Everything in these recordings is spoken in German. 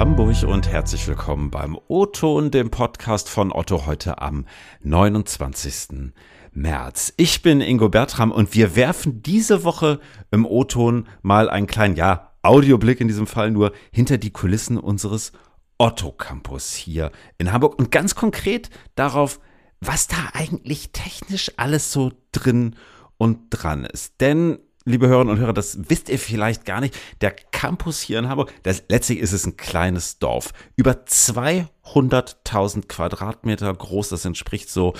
Hamburg und herzlich willkommen beim O-Ton, dem Podcast von Otto heute am 29. März. Ich bin Ingo Bertram und wir werfen diese Woche im O-Ton mal einen kleinen, ja, Audioblick in diesem Fall nur hinter die Kulissen unseres Otto Campus hier in Hamburg und ganz konkret darauf, was da eigentlich technisch alles so drin und dran ist. Denn liebe Hörerinnen und Hörer, das wisst ihr vielleicht gar nicht. Der Campus hier in Hamburg, das, letztlich ist es ein kleines Dorf. Über 200.000 Quadratmeter groß. Das entspricht so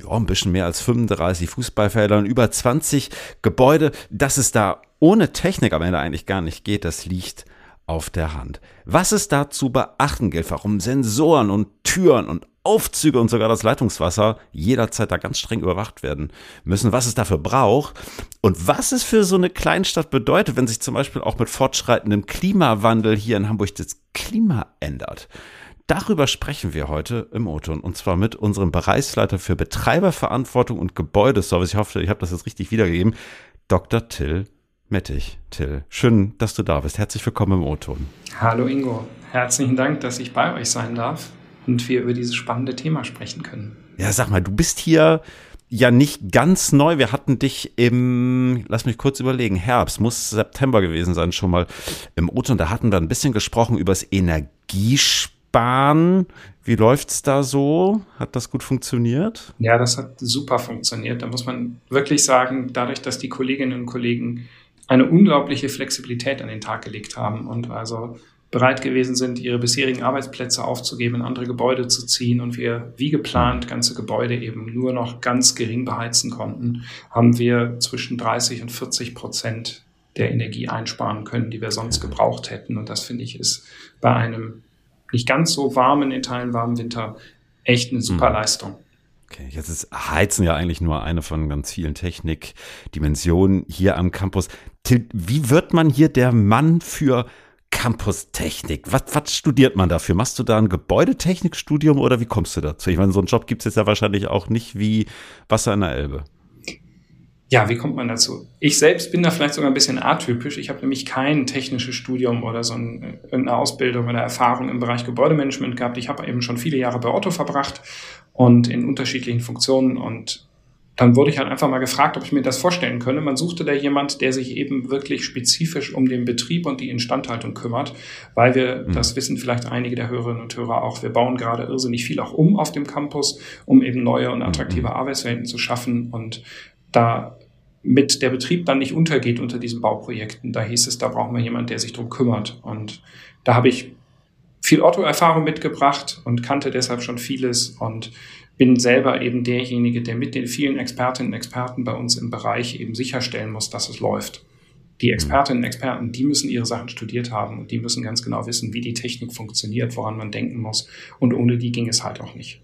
ja, ein bisschen mehr als 35 Fußballfelder und über 20 Gebäude. Dass es da ohne Technik am Ende eigentlich gar nicht geht, das liegt auf der Hand. Was es da zu beachten gilt, warum Sensoren und Türen und Aufzüge und sogar das Leitungswasser jederzeit da ganz streng überwacht werden müssen, was es dafür braucht und was es für so eine Kleinstadt bedeutet, wenn sich zum Beispiel auch mit fortschreitendem Klimawandel hier in Hamburg das Klima ändert. Darüber sprechen wir heute im O-Ton und zwar mit unserem Bereichsleiter für Betreiberverantwortung und Gebäudeservice. Ich hoffe, ich habe das jetzt richtig wiedergegeben. Dr. Till Mettich. Till, schön, dass du da bist. Herzlich willkommen im O-Ton. Hallo Ingo. Herzlichen Dank, dass ich bei euch sein darf und wir über dieses spannende Thema sprechen können. Ja, sag mal, du bist hier ja nicht ganz neu. Wir hatten dich im, lass mich kurz überlegen, Herbst, muss September gewesen sein, schon mal im. Und da hatten wir ein bisschen gesprochen über das Energiesparen. Wie läuft's da so? Hat das gut funktioniert? Ja, das hat super funktioniert. Da muss man wirklich sagen, dadurch, dass die Kolleginnen und Kollegen eine unglaubliche Flexibilität an den Tag gelegt haben und also bereit gewesen sind, ihre bisherigen Arbeitsplätze aufzugeben, in andere Gebäude zu ziehen und wir wie geplant ganze Gebäude eben nur noch ganz gering beheizen konnten, haben wir zwischen 30 und 40 Prozent der Energie einsparen können, die wir sonst gebraucht hätten. Und das finde ich ist bei einem nicht ganz so warmen, in Teilen warmen Winter echt eine super mhm. Leistung. Okay, jetzt ist Heizen ja eigentlich nur eine von ganz vielen Technikdimensionen hier am Campus. Wie wird man hier der Mann für Campus-Technik. Was, was studiert man dafür? Machst du da ein Gebäudetechnikstudium oder wie kommst du dazu? Ich meine, so einen Job gibt es jetzt ja wahrscheinlich auch nicht wie Wasser in der Elbe. Ja, wie kommt man dazu? Ich selbst bin da vielleicht sogar ein bisschen atypisch. Ich habe nämlich kein technisches Studium oder so ein, eine Ausbildung oder Erfahrung im Bereich Gebäudemanagement gehabt. Ich habe eben schon viele Jahre bei Otto verbracht und in unterschiedlichen Funktionen und dann wurde ich halt einfach mal gefragt, ob ich mir das vorstellen könne. Man suchte da jemand, der sich eben wirklich spezifisch um den Betrieb und die Instandhaltung kümmert, weil wir, mhm. das wissen vielleicht einige der Hörerinnen und Hörer auch, wir bauen gerade irrsinnig viel auch um auf dem Campus, um eben neue und attraktive mhm. Arbeitswelten zu schaffen und da mit der Betrieb dann nicht untergeht unter diesen Bauprojekten, da hieß es, da brauchen wir jemanden, der sich drum kümmert. Und da habe ich viel Otto-Erfahrung mitgebracht und kannte deshalb schon vieles und bin selber eben derjenige, der mit den vielen Expertinnen und Experten bei uns im Bereich eben sicherstellen muss, dass es läuft. Die mhm. Expertinnen und Experten, die müssen ihre Sachen studiert haben und die müssen ganz genau wissen, wie die Technik funktioniert, woran man denken muss. Und ohne die ging es halt auch nicht.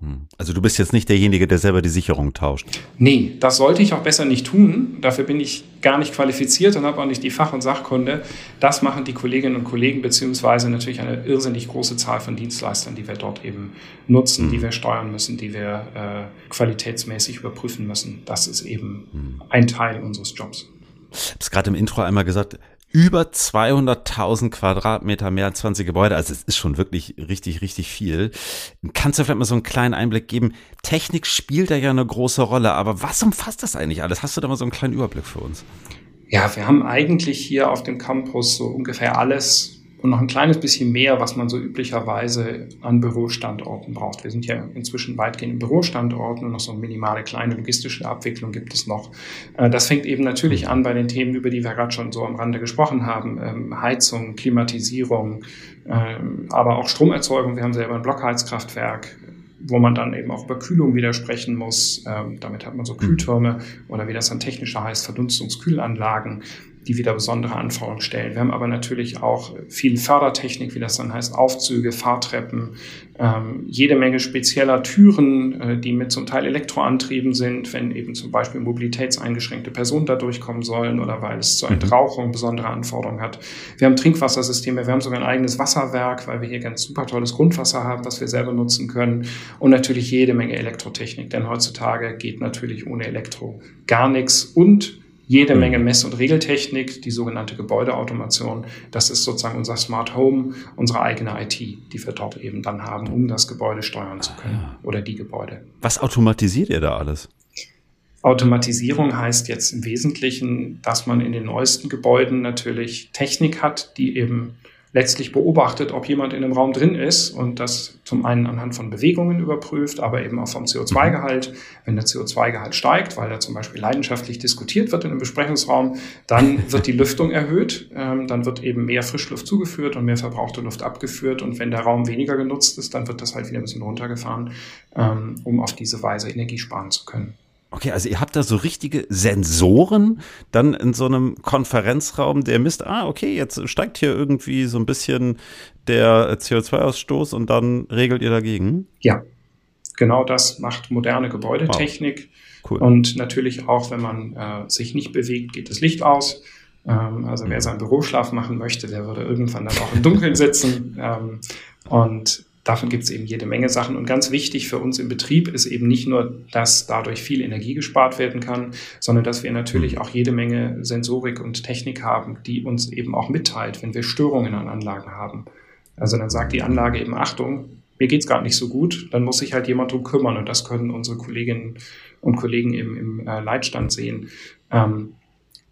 Hm. Also du bist jetzt nicht derjenige, der selber die Sicherung tauscht. Nee, das sollte ich auch besser nicht tun. Dafür bin ich gar nicht qualifiziert und habe auch nicht die Fach- und Sachkunde. Das machen die Kolleginnen und Kollegen, beziehungsweise natürlich eine irrsinnig große Zahl von Dienstleistern, die wir dort eben nutzen, mhm. die wir steuern müssen, die wir äh, qualitätsmäßig überprüfen müssen. Das ist eben mhm. ein Teil unseres Jobs. Ich habe es gerade im Intro einmal gesagt, über 200.000 Quadratmeter, mehr als 20 Gebäude. Also es ist schon wirklich richtig, richtig viel. Kannst du vielleicht mal so einen kleinen Einblick geben? Technik spielt da ja eine große Rolle, aber was umfasst das eigentlich alles? Hast du da mal so einen kleinen Überblick für uns? Ja, wir haben eigentlich hier auf dem Campus so ungefähr alles und noch ein kleines bisschen mehr, was man so üblicherweise an Bürostandorten braucht. Wir sind ja inzwischen weitgehend in Bürostandorten und noch so eine minimale kleine logistische Abwicklung gibt es noch. Äh, das fängt eben natürlich an bei den Themen, über die wir gerade schon so am Rande gesprochen haben. Ähm, Heizung, Klimatisierung, ähm, aber auch Stromerzeugung. Wir haben selber ein Blockheizkraftwerk, wo man dann eben auch über Kühlung widersprechen muss. Ähm, damit hat man so Kühltürme oder wie das dann technischer heißt, Verdunstungskühlanlagen die wieder besondere Anforderungen stellen. Wir haben aber natürlich auch viel Fördertechnik, wie das dann heißt, Aufzüge, Fahrtreppen, ähm, jede Menge spezieller Türen, äh, die mit zum Teil Elektroantrieben sind, wenn eben zum Beispiel mobilitätseingeschränkte Personen da durchkommen sollen oder weil es zur mhm. Entrauchung besondere Anforderungen hat. Wir haben Trinkwassersysteme, wir haben sogar ein eigenes Wasserwerk, weil wir hier ganz super tolles Grundwasser haben, was wir selber nutzen können und natürlich jede Menge Elektrotechnik, denn heutzutage geht natürlich ohne Elektro gar nichts und jede mhm. Menge Mess- und Regeltechnik, die sogenannte Gebäudeautomation. Das ist sozusagen unser Smart Home, unsere eigene IT, die wir dort eben dann haben, um das Gebäude steuern zu können ah. oder die Gebäude. Was automatisiert ihr da alles? Automatisierung heißt jetzt im Wesentlichen, dass man in den neuesten Gebäuden natürlich Technik hat, die eben letztlich beobachtet, ob jemand in einem Raum drin ist und das zum einen anhand von Bewegungen überprüft, aber eben auch vom CO2-Gehalt. Wenn der CO2-Gehalt steigt, weil da zum Beispiel leidenschaftlich diskutiert wird in einem Besprechungsraum, dann wird die Lüftung erhöht, ähm, dann wird eben mehr Frischluft zugeführt und mehr verbrauchte Luft abgeführt und wenn der Raum weniger genutzt ist, dann wird das halt wieder ein bisschen runtergefahren, ähm, um auf diese Weise Energie sparen zu können. Okay, also ihr habt da so richtige Sensoren dann in so einem Konferenzraum, der misst, ah, okay, jetzt steigt hier irgendwie so ein bisschen der CO2-Ausstoß und dann regelt ihr dagegen? Ja, genau das macht moderne Gebäudetechnik. Wow. Cool. Und natürlich auch, wenn man äh, sich nicht bewegt, geht das Licht aus. Ähm, also wer mhm. seinen Büroschlaf machen möchte, der würde irgendwann dann auch im Dunkeln sitzen. Ähm, und Davon gibt es eben jede Menge Sachen. Und ganz wichtig für uns im Betrieb ist eben nicht nur, dass dadurch viel Energie gespart werden kann, sondern dass wir natürlich mhm. auch jede Menge Sensorik und Technik haben, die uns eben auch mitteilt, wenn wir Störungen an Anlagen haben. Also dann sagt die Anlage eben, Achtung, mir geht es gerade nicht so gut, dann muss sich halt jemand drum kümmern. Und das können unsere Kolleginnen und Kollegen im, im äh, Leitstand sehen. Ähm,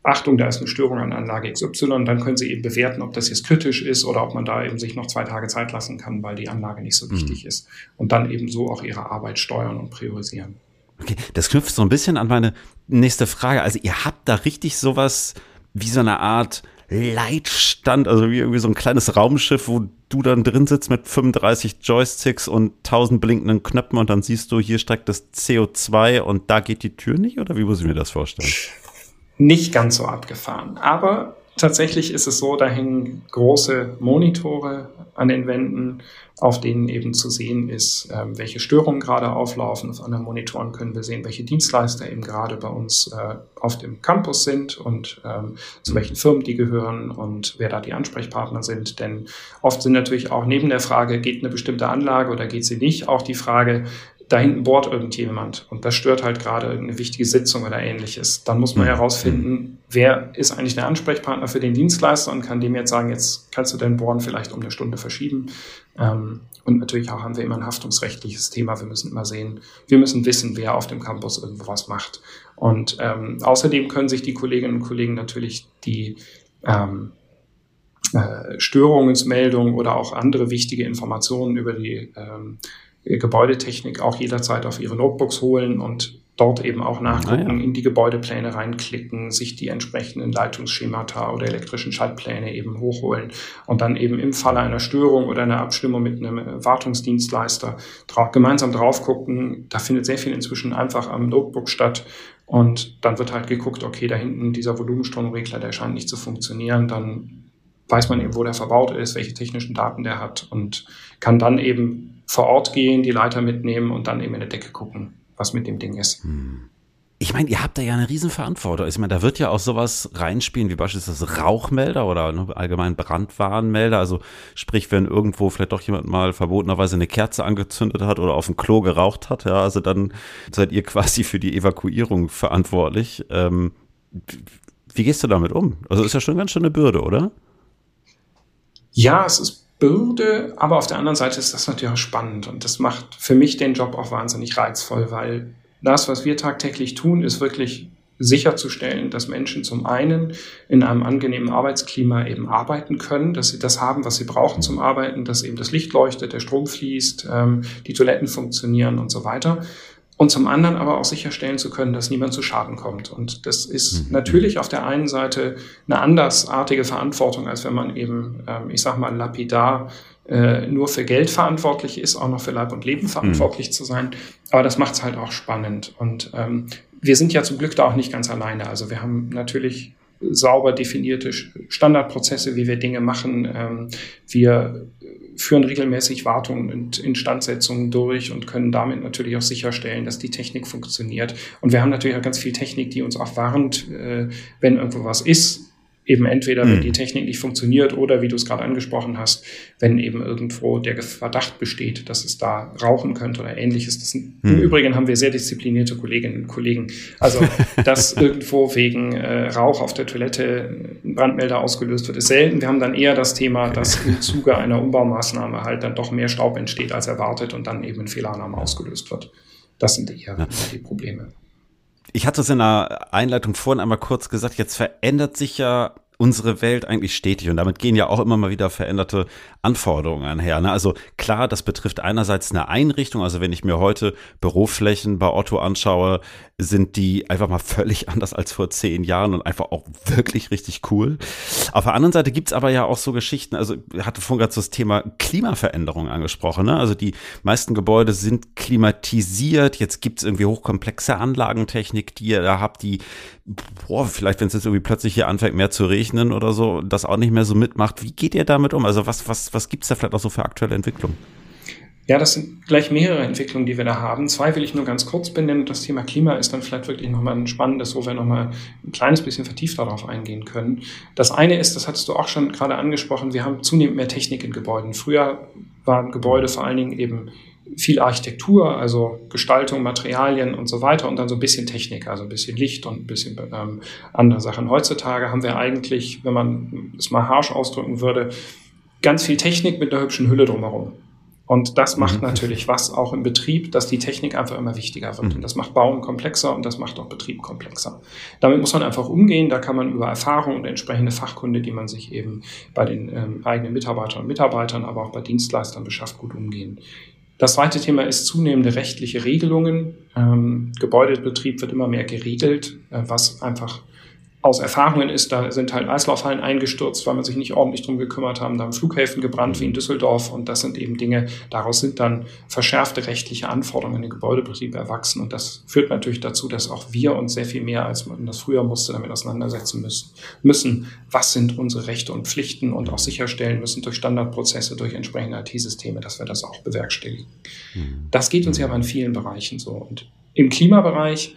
Achtung, da ist eine Störung an Anlage XY, dann können Sie eben bewerten, ob das jetzt kritisch ist oder ob man da eben sich noch zwei Tage Zeit lassen kann, weil die Anlage nicht so wichtig mhm. ist. Und dann eben so auch Ihre Arbeit steuern und priorisieren. Okay, das knüpft so ein bisschen an meine nächste Frage. Also ihr habt da richtig sowas wie so eine Art Leitstand, also wie irgendwie so ein kleines Raumschiff, wo du dann drin sitzt mit 35 Joysticks und 1000 blinkenden Knöpfen und dann siehst du, hier steigt das CO2 und da geht die Tür nicht? Oder wie muss ich mir das vorstellen? nicht ganz so abgefahren. Aber tatsächlich ist es so, da hängen große Monitore an den Wänden, auf denen eben zu sehen ist, äh, welche Störungen gerade auflaufen. Auf anderen Monitoren können wir sehen, welche Dienstleister eben gerade bei uns äh, auf dem Campus sind und ähm, zu welchen Firmen die gehören und wer da die Ansprechpartner sind. Denn oft sind natürlich auch neben der Frage, geht eine bestimmte Anlage oder geht sie nicht, auch die Frage, da hinten bohrt irgendjemand und das stört halt gerade eine wichtige Sitzung oder ähnliches. Dann muss man mhm. herausfinden, wer ist eigentlich der Ansprechpartner für den Dienstleister und kann dem jetzt sagen, jetzt kannst du dein Bohren vielleicht um eine Stunde verschieben. Ähm, und natürlich auch haben wir immer ein haftungsrechtliches Thema. Wir müssen immer sehen, wir müssen wissen, wer auf dem Campus irgendwo was macht. Und ähm, außerdem können sich die Kolleginnen und Kollegen natürlich die ähm, äh, Störungsmeldungen oder auch andere wichtige Informationen über die ähm, Gebäudetechnik auch jederzeit auf ihre Notebooks holen und dort eben auch nachgucken, ah, ja. in die Gebäudepläne reinklicken, sich die entsprechenden Leitungsschemata oder elektrischen Schaltpläne eben hochholen und dann eben im Falle einer Störung oder einer Abstimmung mit einem Wartungsdienstleister drauf, gemeinsam drauf gucken. Da findet sehr viel inzwischen einfach am Notebook statt und dann wird halt geguckt, okay, da hinten dieser Volumenstromregler, der scheint nicht zu funktionieren, dann weiß man eben, wo der verbaut ist, welche technischen Daten der hat und kann dann eben vor Ort gehen, die Leiter mitnehmen und dann eben in der Decke gucken, was mit dem Ding ist. Hm. Ich meine, ihr habt da ja eine Riesenverantwortung. Ich meine, da wird ja auch sowas reinspielen, wie beispielsweise Rauchmelder oder ne, allgemein Brandwarnmelder. Also sprich, wenn irgendwo vielleicht doch jemand mal verbotenerweise eine Kerze angezündet hat oder auf dem Klo geraucht hat, ja, also dann seid ihr quasi für die Evakuierung verantwortlich. Ähm, wie gehst du damit um? Also ist ja schon ganz schön eine Bürde, oder? Ja, es ist Bürde, aber auf der anderen Seite ist das natürlich auch spannend und das macht für mich den Job auch wahnsinnig reizvoll, weil das, was wir tagtäglich tun, ist wirklich sicherzustellen, dass Menschen zum einen in einem angenehmen Arbeitsklima eben arbeiten können, dass sie das haben, was sie brauchen zum Arbeiten, dass eben das Licht leuchtet, der Strom fließt, ähm, die Toiletten funktionieren und so weiter und zum anderen aber auch sicherstellen zu können, dass niemand zu Schaden kommt. Und das ist mhm. natürlich auf der einen Seite eine andersartige Verantwortung, als wenn man eben, ähm, ich sag mal, lapidar äh, nur für Geld verantwortlich ist, auch noch für Leib und Leben verantwortlich mhm. zu sein. Aber das macht es halt auch spannend. Und ähm, wir sind ja zum Glück da auch nicht ganz alleine. Also wir haben natürlich sauber definierte Standardprozesse, wie wir Dinge machen. Ähm, wir führen regelmäßig Wartungen und Instandsetzungen durch und können damit natürlich auch sicherstellen, dass die Technik funktioniert. Und wir haben natürlich auch ganz viel Technik, die uns auch warnt, äh, wenn irgendwo was ist. Eben entweder, wenn mhm. die Technik nicht funktioniert oder, wie du es gerade angesprochen hast, wenn eben irgendwo der Verdacht besteht, dass es da rauchen könnte oder ähnliches. Das sind, mhm. Im Übrigen haben wir sehr disziplinierte Kolleginnen und Kollegen. Also, dass irgendwo wegen äh, Rauch auf der Toilette ein Brandmelder ausgelöst wird, ist selten. Wir haben dann eher das Thema, dass im Zuge einer Umbaumaßnahme halt dann doch mehr Staub entsteht als erwartet und dann eben ein Fehlannahme ausgelöst wird. Das sind eher ja. die Probleme. Ich hatte es in der Einleitung vorhin einmal kurz gesagt, jetzt verändert sich ja unsere Welt eigentlich stetig und damit gehen ja auch immer mal wieder veränderte Anforderungen einher. Ne? Also klar, das betrifft einerseits eine Einrichtung. Also wenn ich mir heute Büroflächen bei Otto anschaue, sind die einfach mal völlig anders als vor zehn Jahren und einfach auch wirklich richtig cool. Auf der anderen Seite gibt's aber ja auch so Geschichten, also hatte vorhin gerade so das Thema Klimaveränderung angesprochen. Ne? Also die meisten Gebäude sind klimatisiert. Jetzt gibt's irgendwie hochkomplexe Anlagentechnik, die ihr da habt, die, boah, vielleicht wenn es jetzt irgendwie plötzlich hier anfängt, mehr zu regnen oder so, das auch nicht mehr so mitmacht. Wie geht ihr damit um? Also was, was, was gibt's da vielleicht auch so für aktuelle Entwicklungen? Ja, das sind gleich mehrere Entwicklungen, die wir da haben. Zwei will ich nur ganz kurz benennen. Das Thema Klima ist dann vielleicht wirklich nochmal ein spannendes, wo wir nochmal ein kleines bisschen vertieft darauf eingehen können. Das eine ist, das hattest du auch schon gerade angesprochen, wir haben zunehmend mehr Technik in Gebäuden. Früher waren Gebäude vor allen Dingen eben viel Architektur, also Gestaltung, Materialien und so weiter und dann so ein bisschen Technik, also ein bisschen Licht und ein bisschen ähm, andere Sachen. Heutzutage haben wir eigentlich, wenn man es mal harsch ausdrücken würde, ganz viel Technik mit einer hübschen Hülle drumherum. Und das macht mhm. natürlich was auch im Betrieb, dass die Technik einfach immer wichtiger wird. Mhm. Und das macht Bauen komplexer und das macht auch Betrieb komplexer. Damit muss man einfach umgehen. Da kann man über Erfahrung und entsprechende Fachkunde, die man sich eben bei den ähm, eigenen Mitarbeitern und Mitarbeitern, aber auch bei Dienstleistern beschafft, gut umgehen. Das zweite Thema ist zunehmende rechtliche Regelungen. Ähm, Gebäudebetrieb wird immer mehr geregelt, äh, was einfach aus Erfahrungen ist, da sind halt Eislaufhallen eingestürzt, weil man sich nicht ordentlich drum gekümmert haben. Da haben Flughäfen gebrannt wie in Düsseldorf und das sind eben Dinge, daraus sind dann verschärfte rechtliche Anforderungen in den Gebäudebetrieb erwachsen und das führt natürlich dazu, dass auch wir uns sehr viel mehr, als man das früher musste, damit auseinandersetzen müssen. müssen. Was sind unsere Rechte und Pflichten und auch sicherstellen müssen durch Standardprozesse, durch entsprechende IT-Systeme, dass wir das auch bewerkstelligen. Mhm. Das geht uns ja aber in vielen Bereichen so und im Klimabereich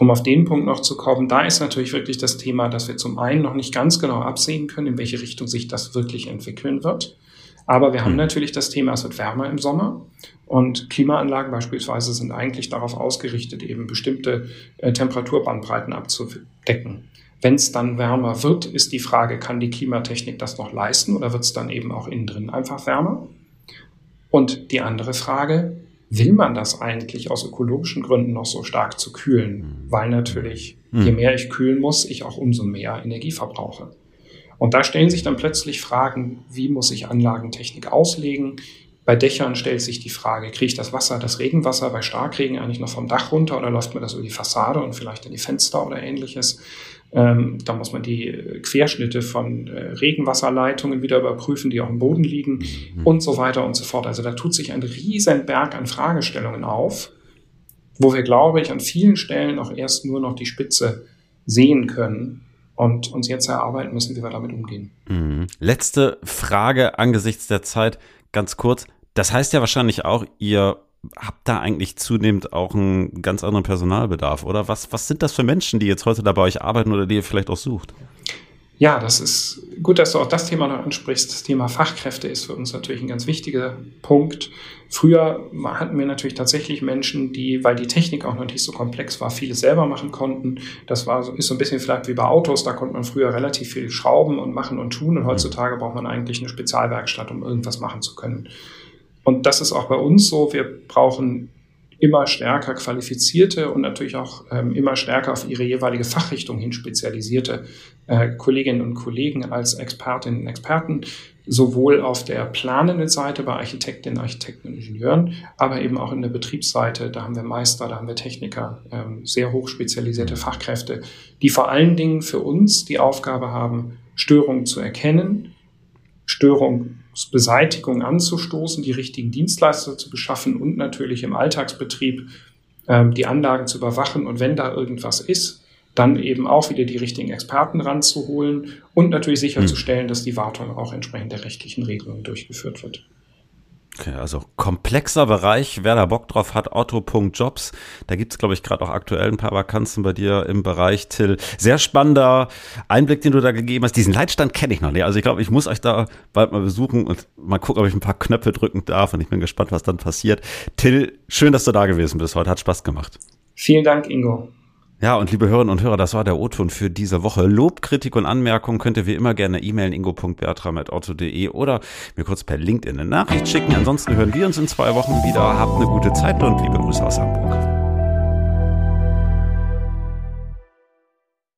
um auf den Punkt noch zu kommen, da ist natürlich wirklich das Thema, dass wir zum einen noch nicht ganz genau absehen können, in welche Richtung sich das wirklich entwickeln wird. Aber wir haben hm. natürlich das Thema, es wird wärmer im Sommer und Klimaanlagen beispielsweise sind eigentlich darauf ausgerichtet, eben bestimmte äh, Temperaturbandbreiten abzudecken. Wenn es dann wärmer wird, ist die Frage, kann die Klimatechnik das noch leisten oder wird es dann eben auch innen drin einfach wärmer? Und die andere Frage, will man das eigentlich aus ökologischen Gründen noch so stark zu kühlen? Mhm. Weil natürlich, mhm. je mehr ich kühlen muss, ich auch umso mehr Energie verbrauche. Und da stellen sich dann plötzlich Fragen, wie muss ich Anlagentechnik auslegen? Bei Dächern stellt sich die Frage, kriege ich das Wasser, das Regenwasser bei Starkregen eigentlich noch vom Dach runter oder läuft mir das über die Fassade und vielleicht in die Fenster oder ähnliches? Ähm, da muss man die äh, Querschnitte von äh, Regenwasserleitungen wieder überprüfen, die auch im Boden liegen mhm. und so weiter und so fort. Also da tut sich ein riesen Berg an Fragestellungen auf, wo wir, glaube ich, an vielen Stellen auch erst nur noch die Spitze sehen können und uns jetzt erarbeiten müssen, wie wir damit umgehen. Mhm. Letzte Frage angesichts der Zeit, ganz kurz. Das heißt ja wahrscheinlich auch, ihr habt da eigentlich zunehmend auch einen ganz anderen Personalbedarf, oder? Was, was sind das für Menschen, die jetzt heute da bei euch arbeiten oder die ihr vielleicht auch sucht? Ja, das ist gut, dass du auch das Thema noch ansprichst. Das Thema Fachkräfte ist für uns natürlich ein ganz wichtiger Punkt. Früher hatten wir natürlich tatsächlich Menschen, die, weil die Technik auch noch nicht so komplex war, vieles selber machen konnten. Das war so, ist so ein bisschen vielleicht wie bei Autos. Da konnte man früher relativ viel schrauben und machen und tun. Und heutzutage braucht man eigentlich eine Spezialwerkstatt, um irgendwas machen zu können. Und das ist auch bei uns so. Wir brauchen immer stärker qualifizierte und natürlich auch ähm, immer stärker auf ihre jeweilige Fachrichtung hin spezialisierte äh, Kolleginnen und Kollegen als Expertinnen und Experten, sowohl auf der planenden Seite bei Architektinnen, Architekten und Ingenieuren, aber eben auch in der Betriebsseite. Da haben wir Meister, da haben wir Techniker, ähm, sehr hoch spezialisierte Fachkräfte, die vor allen Dingen für uns die Aufgabe haben, Störungen zu erkennen, Störungsbeseitigung anzustoßen, die richtigen Dienstleister zu beschaffen und natürlich im Alltagsbetrieb ähm, die Anlagen zu überwachen. Und wenn da irgendwas ist, dann eben auch wieder die richtigen Experten ranzuholen und natürlich sicherzustellen, dass die Wartung auch entsprechend der rechtlichen Regelungen durchgeführt wird. Okay, also komplexer Bereich. Wer da Bock drauf hat, Otto.jobs. Da gibt's glaube ich, gerade auch aktuell ein paar Vakanzen bei dir im Bereich, Till. Sehr spannender Einblick, den du da gegeben hast. Diesen Leitstand kenne ich noch nicht. Also ich glaube, ich muss euch da bald mal besuchen und mal gucken, ob ich ein paar Knöpfe drücken darf. Und ich bin gespannt, was dann passiert. Till, schön, dass du da gewesen bist heute. Hat Spaß gemacht. Vielen Dank, Ingo. Ja, und liebe Hörerinnen und Hörer, das war der O-Ton für diese Woche. Lob, Kritik und Anmerkungen könnt ihr wie immer gerne e-mailen ingo.bertram.otto.de oder mir kurz per LinkedIn eine Nachricht schicken. Ansonsten hören wir uns in zwei Wochen wieder. Habt eine gute Zeit und liebe Grüße aus Hamburg.